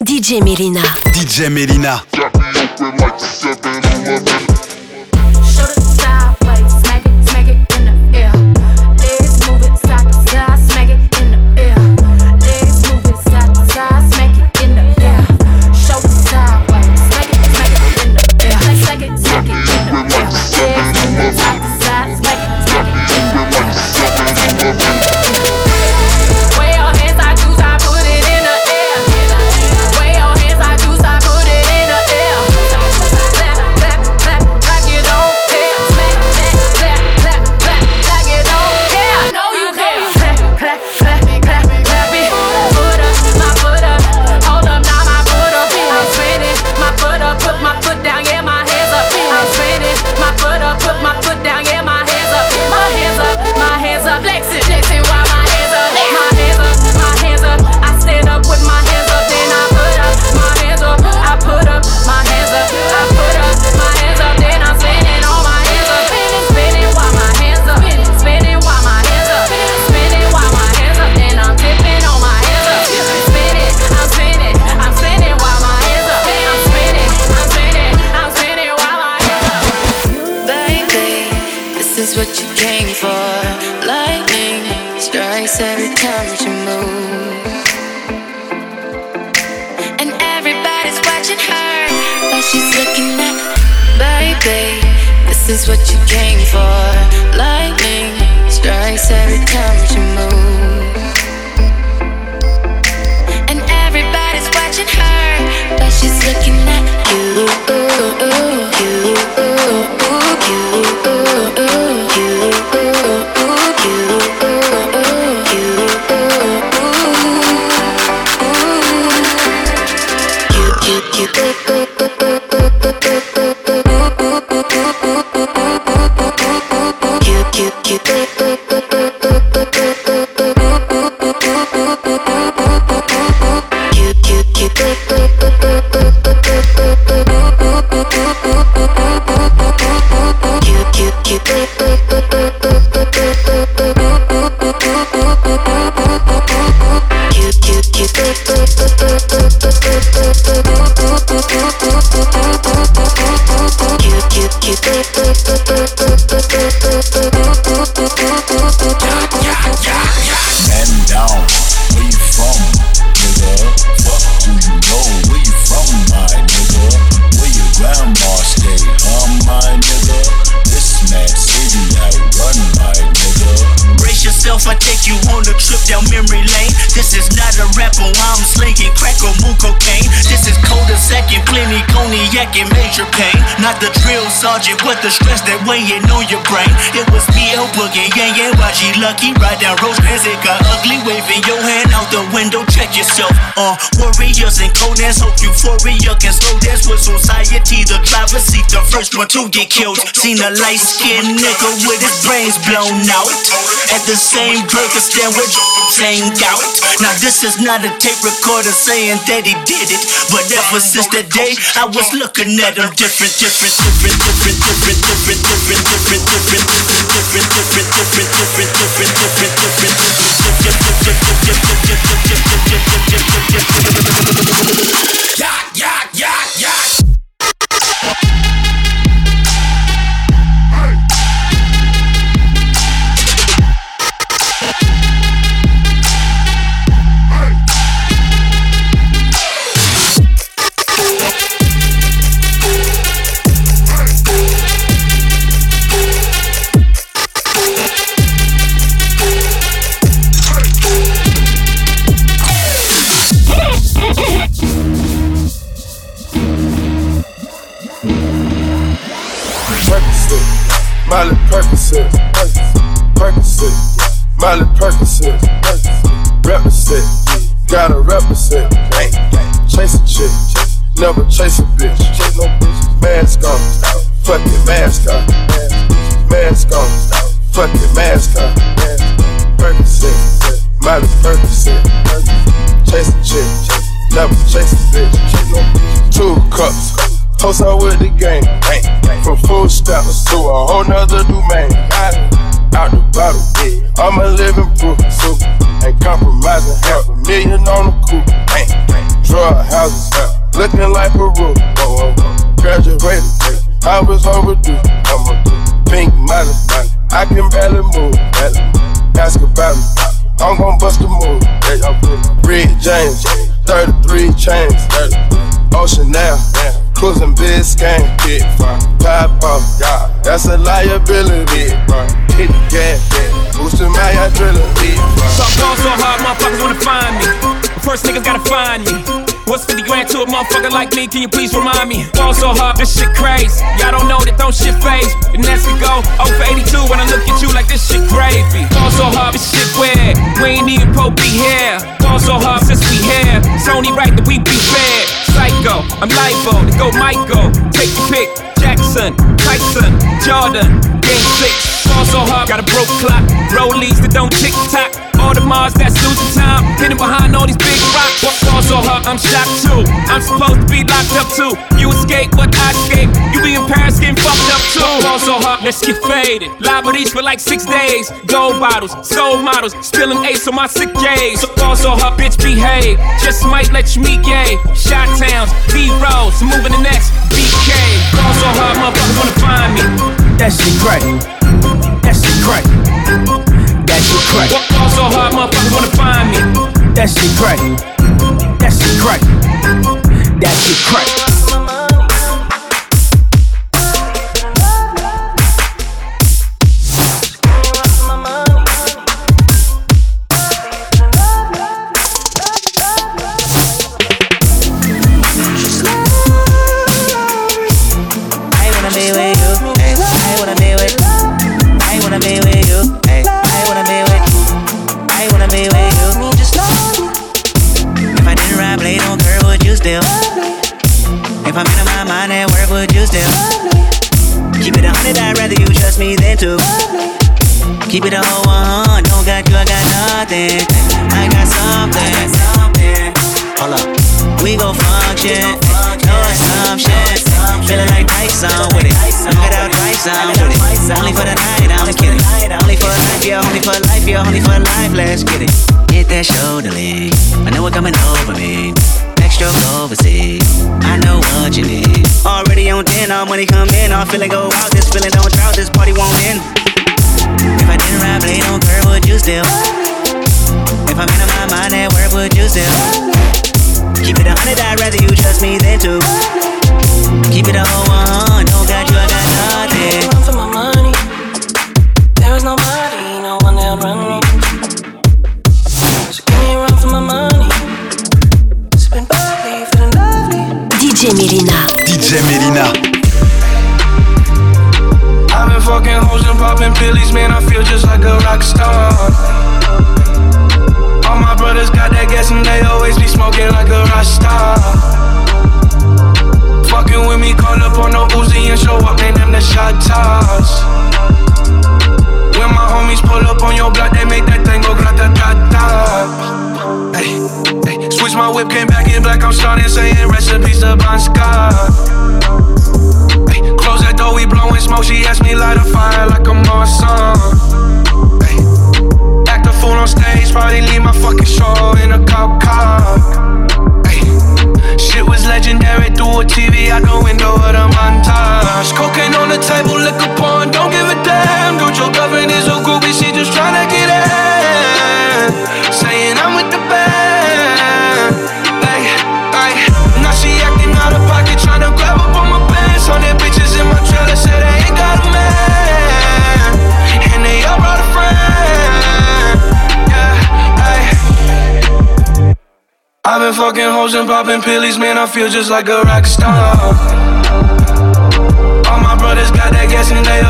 DJ Melina. DJ Melina. Sergeant, what the stress that weighing on your brain? It was me, PL Boogie, yeah, yeah, YG Lucky, ride down Rosecrans, it got ugly, waving your hand out the window, check yourself. Uh, warriors and Conan's hope euphoria can slow dance with society. The driver seat, the first one to get killed. Seen a light skinned nigga with his brains blown out. At the same burger stand with saying out. Now this is not a tape recorder saying that he did it, but ever since that day, I was looking at him different, different, different, different different, different, different, different, different, different, different, different, different, different, different, different, different. Two cups. Toast out with the game. From full steps to a whole nother domain. Out the bottle, I'm a living proof. So ain't compromising. Half a million on the coupe. Drug house, uh, looking like oh, oh. Graduated, I was overdue. I'm a pink model, I can barely move. Ask about me, I'm gon' bust a move. Red James, 33 chains, Ocean now, cruising Biscayne, big pop off, that's a liability. Hit the gas, boosting my adrenaline. Talk so hard, motherfuckers wanna find me. First niggas gotta find me. What's 50 grand to a motherfucker like me? Can you please remind me? Fall so hard, this shit crazy. Y'all don't know that don't shit phase. Go 0 for 82 when I look at you like this shit gravy. Fall so hard, this shit weird. We ain't even pro be here. Fall so hard since we here. It's only right that we be fair. Psycho, I'm libo to go Michael. Take your pick. Jackson, Tyson, Jordan, Game 6. Fall so hard, got a broke clock. Rollies that don't tick tock. All the Mars that's losing time, hidden behind all these big rocks. What so hard, I'm shocked too. I'm supposed to be locked up too. You escape, but I escape. You be in Paris getting fucked up too. Fall so hard, let's get faded. Liberties for like six days. Gold bottles, soul models, spilling ace on my sick. So fall so hard, bitch, behave. Just might let you meet gay. Shot towns, B roads, moving the next BK. Fall so hard, motherfuckers wanna find me. That shit crack. That shit crack. That shit crack. Walk all so hard, motherfuckers wanna find me. That shit crack. That shit crack. That shit crack. Know coming over me. Extra overseas. I know what you need. Already on 10, all money come in. All feeling go out. This feeling don't drought. This party won't end. If I didn't ride blade on curve, would you still? If I'm in my mind at work, would you still? Keep it a hundred, I'd rather you trust me than to. Keep it a whole one, don't got you, I got nothing. DJ Melyna. DJ Melyna. I've been fucking hoes and popping pillies, man. I feel just like a rock star. All my brothers got that gas and they always be smoking like a rock star. Fucking with me, call up on no Uzi and show up, man. Them the shot toss. When my homies pull up on your block, they make my whip, came back in black. I'm starting saying recipes to Bon Scott door, we blowing smoke. She asked me light a fire like a Marsan. Act a fool on stage, probably leave my fucking show in a cop car. Shit was legendary through a TV out the window of the montage. Cocaine on the table, liquor porn, don't give a damn. Dude, your girlfriend is a groupie, she just tryna get in. Been fucking hoes and popping pillies, man. I feel just like a rock star. All my brothers got that gas and they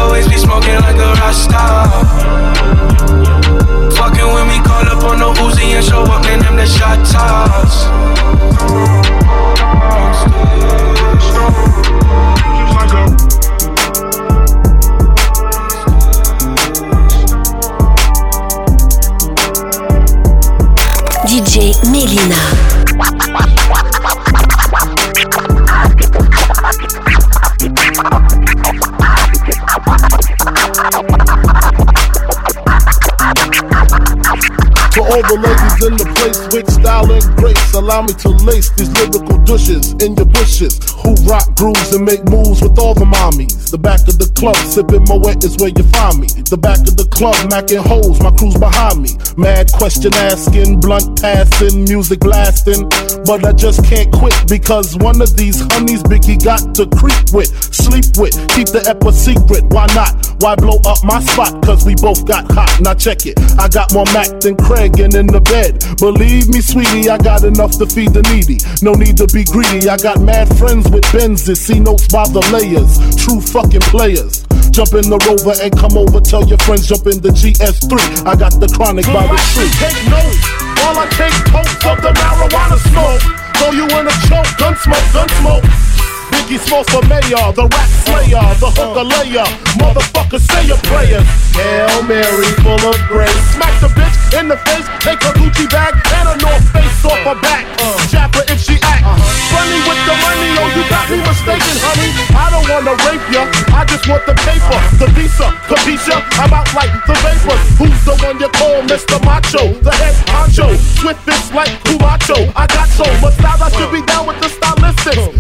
allow me to lace these lyrical douches in your bushes. Who rock grooves and make moves with all the mommies. The back of the club, sipping Moet is where you find me. The back of the club, macking holes, my crew's behind me. Mad question asking, blunt passing, music blasting. But I just can't quit because one of these honeys Biggie got to creep with, sleep with, keep the ep a secret. Why not? Why blow up my spot? Cause we both got hot. Now check it. I got more Mac than Craig and in the bed. Believe me, sweetie, I got enough to feed the needy. No need to be greedy. I got mad friends with Benzes, see notes by the layers. True fucking players. Jump in the rover and come over. Tell your friends jump in the GS3. I got the chronic by the tree. Take notes while I take totes of the marijuana smoke. Throw you in a choke, gun smoke, gun smoke. Biggie Smalls for mayor, the rap slayer, the hooker layer. Motherfucker, say your prayers. Hail Mary, full of grace. Smack the bitch in the face, take her Gucci bag and a North Face off her back. Jab her if she act. Funny with the money, oh, you got me mistaken, honey. I don't wanna rape ya, I just want the paper, the visa, capisha. I'm out like the vapor. Who's the one you call Mr. Macho? The head honcho, swiftest like Kumacho. I got so much style, I should be down with the stylistics.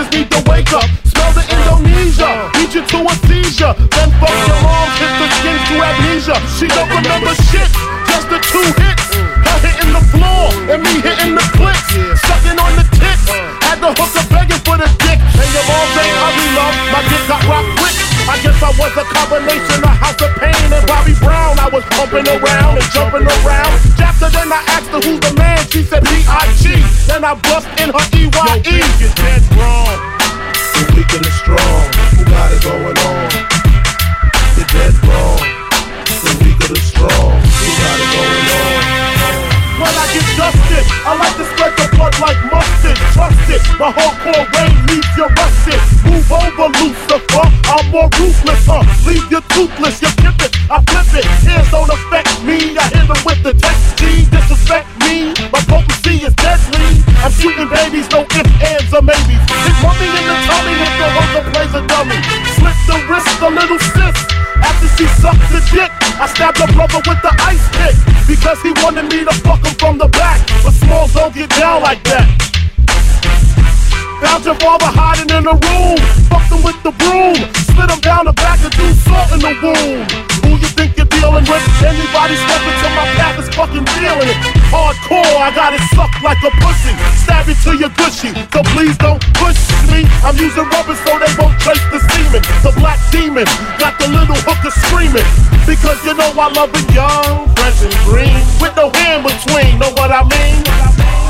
Niggas need to wake up. Smell the Indonesia, beat you to a seizure. Then fuck your moms, hit the skins to amnesia. She don't remember shit, just the two hits. Her hitting the floor and me hitting the clicks. Sucking on the tits, had the hooker begging for the dick. And your moms ain't ugly, love. My dick got rocked. I guess I was a combination of House of Pain and Bobby Brown. I was pumping around and jumping around. After then I asked her who's the man. She said B.I.G. Then I bust in her E-Y-E. Yo, you're dead wrong. You're weak and strong. Who got it going on? It, my hardcore rain leaves you rusted. Move over, Lucifer. I'm more ruthless, huh? Leave you toothless, you pimp it, I flip it. Hands don't affect me. I hit them with the text. Disrespect me, my potency is deadly. I'm shooting babies, no ifs, ands, or maybes. Hit mummy in the tummy if the hooker plays a dummy. Slip the wrist, a little sis. After she sucked the dick, I stabbed her brother with the ice pick because he wanted me to fuck him from the back. But smalls don't get down like that. Your father hiding in the room. Fucked him with the broom. Slid him down the back and threw salt in the wound. Who you think you're dealing with? Anybody step into my path is fucking feeling it. Hardcore, I got it sucked like a pussy. Stab it to your gushy. So please don't push me. I'm using rubber so they won't trace the semen. The black demon got the little hooker screaming. Because you know I love it young, fresh and green. With no hand between, know what I mean?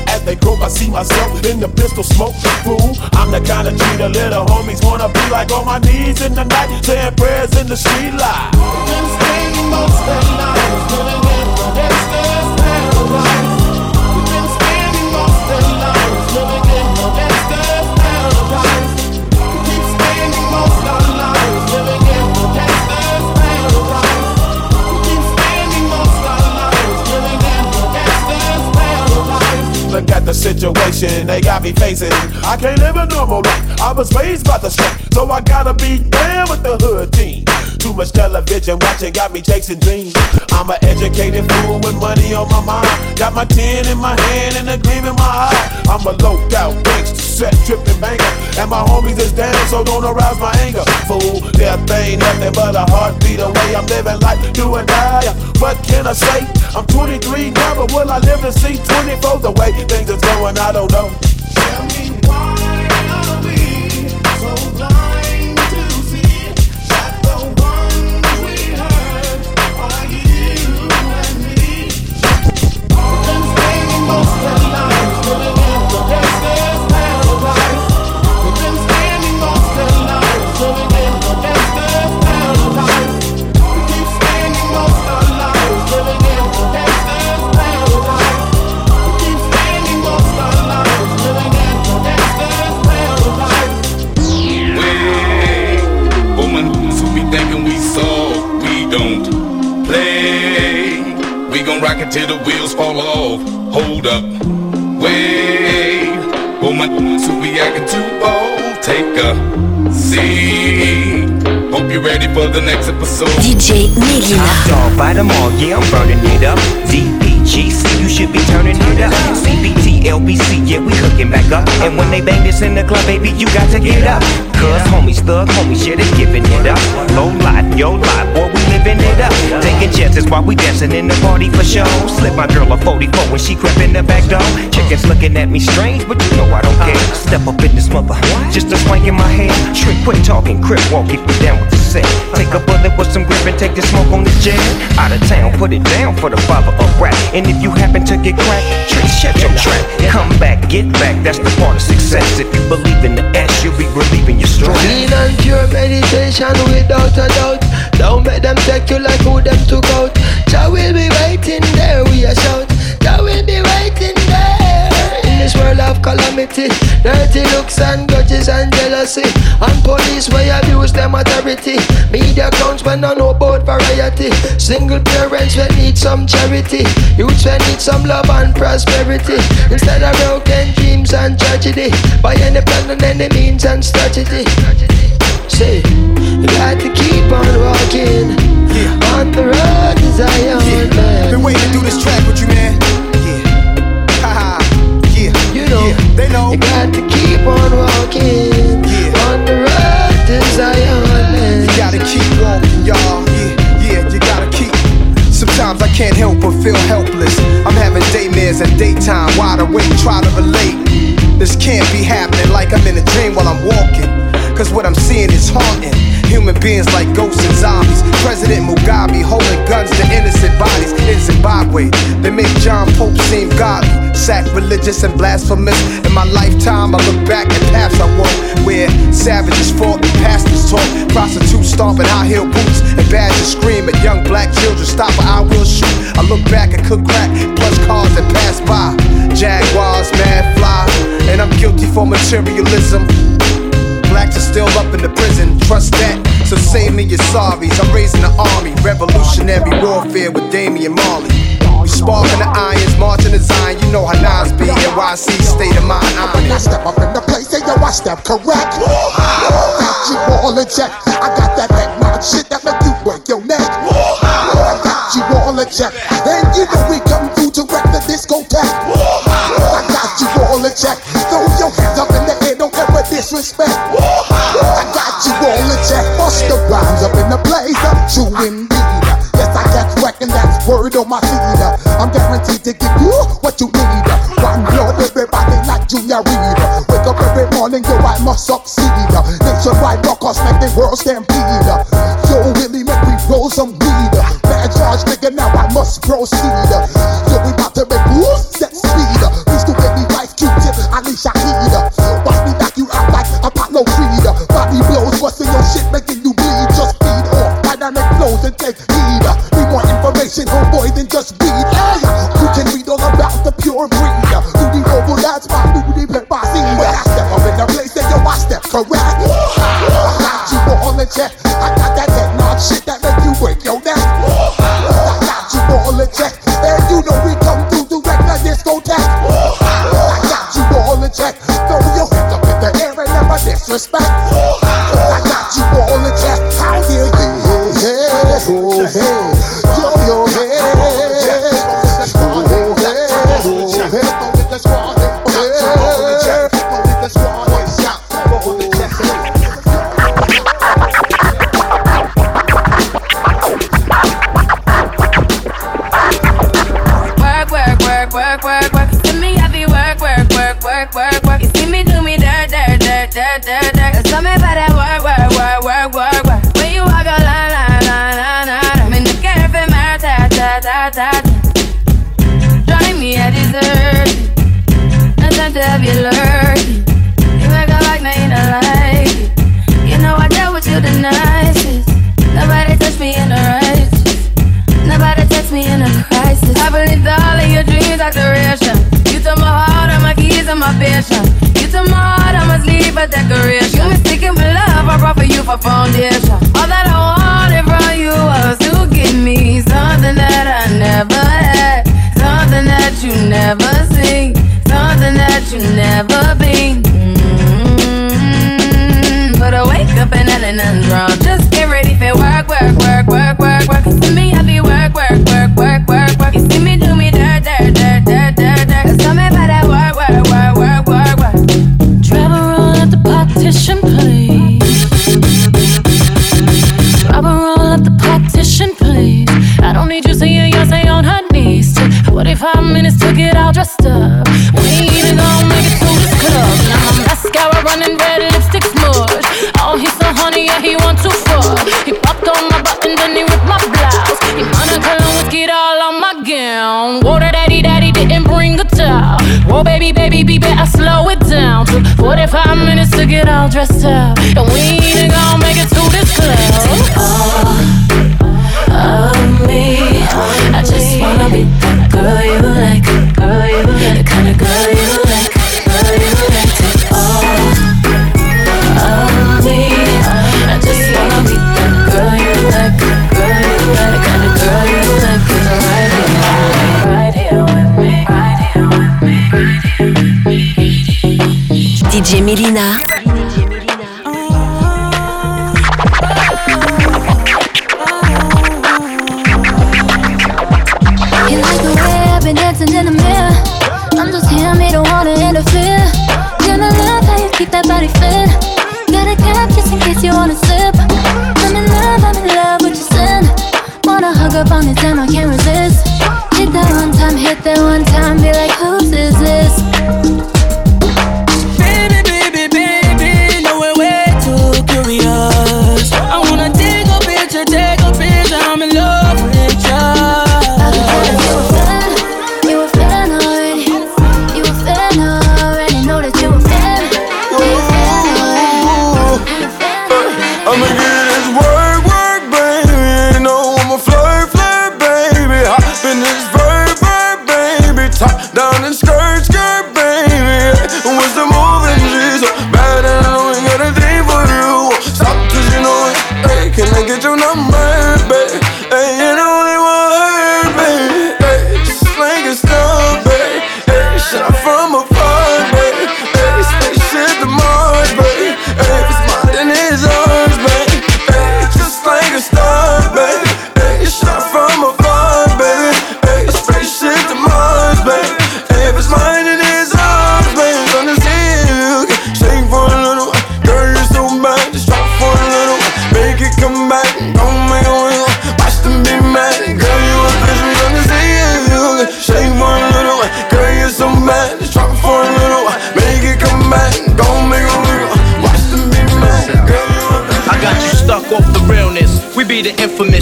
As they croak, I see myself in the pistol smoke. Fool, I'm the kind of G little homies wanna be like on my knees in the night, saying prayers in the street light. Been most the living in gangster's paradise. Been spending most living in gangster's paradise. Keep spending most living in gangster's paradise. Keep spending most living in gangster's paradise. At the situation they got me facing. I can't live a normal life. I was raised by the street, so I gotta be down with the hood team. Too much television watching got me chasing dreams. I'm an educated fool with money on my mind. Got my tin in my hand and a gleam in my eye. I'm a low out gangster, set tripping banger. And my homies is down, so don't arouse my anger. Fool, death ain't nothing but a heartbeat away. I'm living life, do or die. What can I say? I'm 23 now, but will I live to see 24? The way things is going, I don't know. Tell me why yeah, I'm burning it up. DPGC, you should be turning it up. CBT, LBC, yeah, we hooking back up. And when they bang this in the club, baby, you got to get up. Cuz homies, thug homies, yeah, they giving it up. Low life, yo life, boy, we living it up. Taking chances while we dancing in the party for show. Slip my girl a 44 when she crept in the back door. Chickens looking at me strange, but you know I don't care. Step up in this mother, just a swank in my head. Trick, quit talking, crip walk, keep it down with the set. Take a bullet with some grip and take the smoke on this jet. Out of town, put it down for the father of rap. And if you happen to get cracked, trick, shut your trap. Come back, get back, that's the part of success. If you believe in the S, you'll be relieving your stress. Clean and pure meditation without a doubt. Don't make them take you like who them took out. Jah will be waiting there, we a shout. Jah will be waiting there. In this world of calamity, dirty looks and grudges and jealousy. And police where abuse them authority. Media accounts when I know about variety. Single parents when need some charity. Youths when need some love and prosperity. Instead of broken dreams and tragedy. By any plan and any means and strategy. Say, got to keep on walking on the road Zion, man. Been waiting to do this track with you, man. Yeah. Haha. yeah. You know, yeah. they know. You got to keep on walking on the road Zion, man. You gotta keep walking, y'all. Yeah, yeah, you gotta keep. Sometimes I can't help but feel helpless. I'm having daymares and daytime, wide awake, try to relate. This can't be happening like I'm in a dream while I'm walking. Cause what I'm seeing is haunting. Human beings like ghosts and zombies. President Mugabe holding guns to innocent bodies in Zimbabwe. They make John Pope seem godly, sacrilegious and blasphemous. In my lifetime, I look back at paths I walked where savages fought and pastors taught. Prostitutes stomping high heel boots and badgers scream at young black children. Stop or I will shoot. I look back and cook crack, plus cars that pass by. Jaguars, mad fly, and I'm guilty for materialism. Blacks are still up in the prison, trust that. So save me your sorries. I'm raising the army, revolutionary warfare with Damian Marley. We sparking the irons, marching the Zion. You know how Nas be, NYC, state of mind. When I step up in the place, say yo, I step correct. Got you all in check. I got that head nod shit that make you break your neck. I got you all in check. And you know we come through to wreck the discotheque. I got you all in check. Throw your hands up in the air, don't ever disrespect. The place. True indeed. Yes, I get wreck and that's word on my feed. I'm guaranteed to give you what you need. One blood, everybody like Junior Reed. Wake up every morning, yo, I must succeed. Nationwide rockers make the world stampede. Yo, Willie, make we roll some weed. Bad charge, nigga, now I must proceed. Yo, we hey, oh, my foundation. dressed her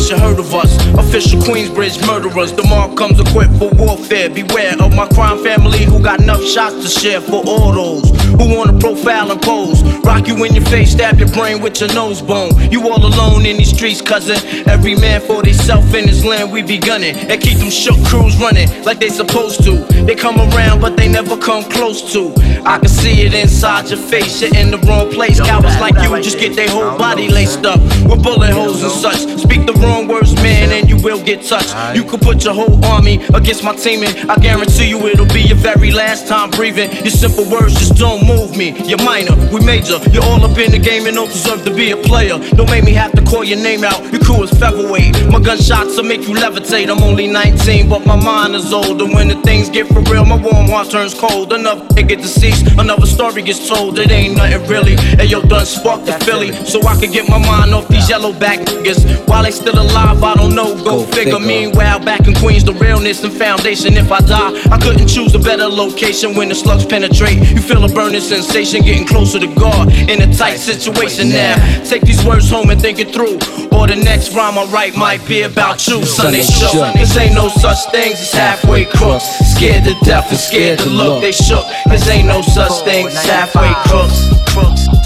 you heard of us. Official Queensbridge murderers. The mob comes equipped for warfare. Beware, my crime family who got enough shots to share for all those who wanna profile and pose. Rock you in your face, stab your brain with your nose bone. You all alone in these streets, cousin. Every man for himself in his land, we be gunning. And keep them shook crews running like they supposed to. They come around, but they never come close to. I can see it inside your face, you're in the wrong place. Cowards like you just get their whole body laced up with bullet holes and such. Speak the wrong words, man, and you will get touched. You could put your whole army against my team, and I guarantee you, it'll be your very last time breathing. Your simple words just don't move me. You're minor, we major. You're all up in the game and don't deserve to be a player. Don't make me have to call your name out. Your crew is featherweight. My gunshots will make you levitate. I'm only 19, but my mind is old. And when the things get for real, my warm heart turns cold. Enough to get deceased, another story gets told. It ain't nothing really. And yo, done sparked the Philly, so I could get my mind off these yellow back niggas. While they still alive, I don't know. Go, Go figure. figure. Meanwhile, back in Queens, the realness and foundation. If I die, I couldn't choose a better location when the slugs penetrate. You feel a burning sensation getting closer to God in a tight situation now. Take these words home and think it through. Or the next rhyme I write might be about you, Sunday shook. This ain't no such things as halfway crooks. Scared to death and scared to look, they shook. This ain't no such thing as halfway crooks.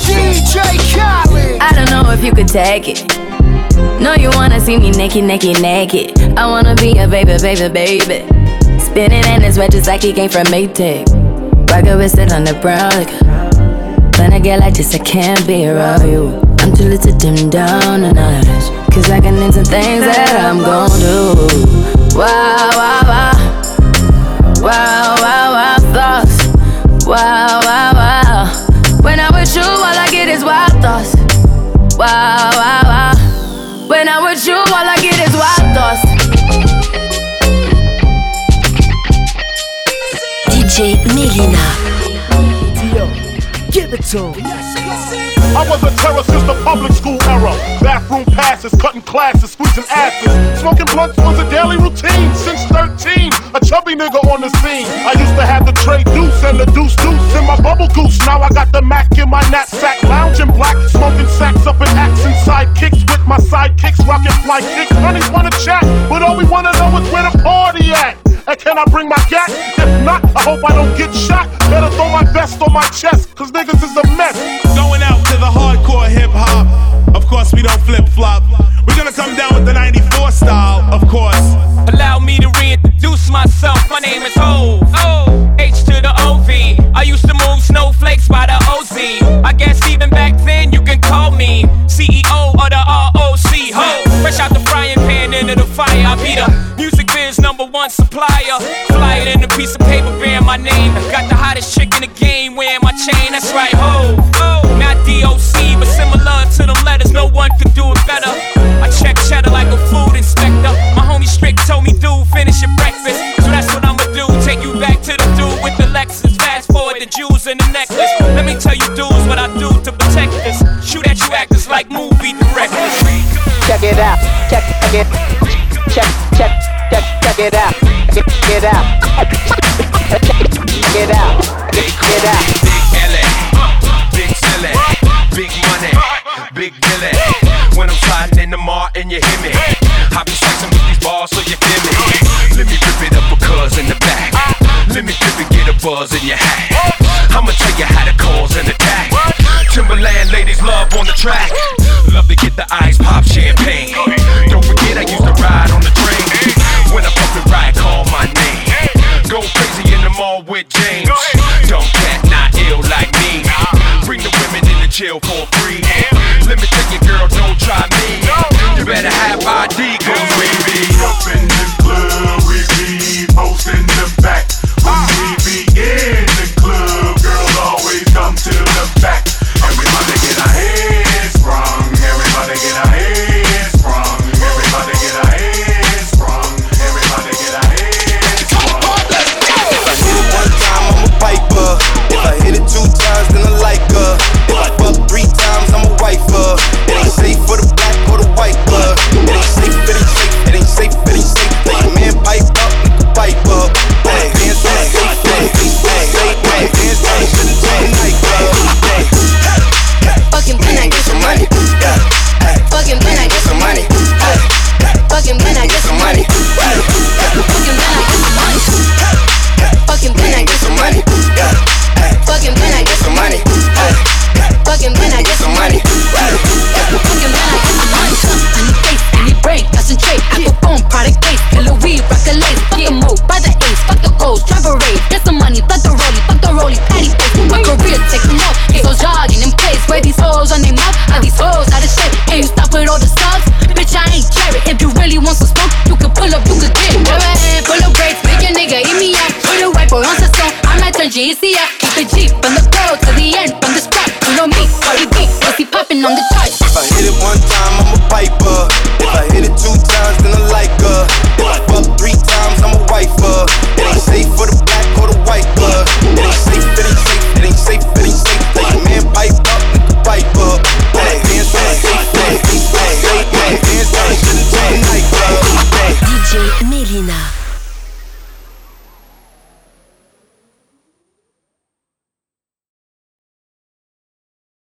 DJ Khaled. I don't know if you could take it. No, you wanna see me naked, naked, naked. I wanna be a baby, baby, baby. Spinning in his just like he came from Maytag. Rocket with it on the brown like When I get like this, I can't be around you. I'm too little to dim down a notch. Cause I can into things that I'm gon' do. Wow, wow, wow. Wow, wow, wow, thoughts. Wow. DJ Give it to him. I was a terror since the public school era. Bathroom passes, cutting classes, squeezing asses. Smoking blunts was a daily routine since 13. A chubby nigga on the scene. I used to have the tray deuce and the deuce deuce in my bubble goose. Now I got the Mac in my knapsack, lounging the jewels and the necklace. Let me tell you, dudes, what I do to protect this. Shoot at you actors like movie directors. Check it out. Check, check it. Check, check, check, check it out. Check it out. Check it out. Check it out. Big LA, big silly, big money, big Billy. When I'm sliding in the mall and you hear me, I be slicing with these balls so you feel me. Let me rip it up a cuz in the back. Let me dip and get a buzz in your hat.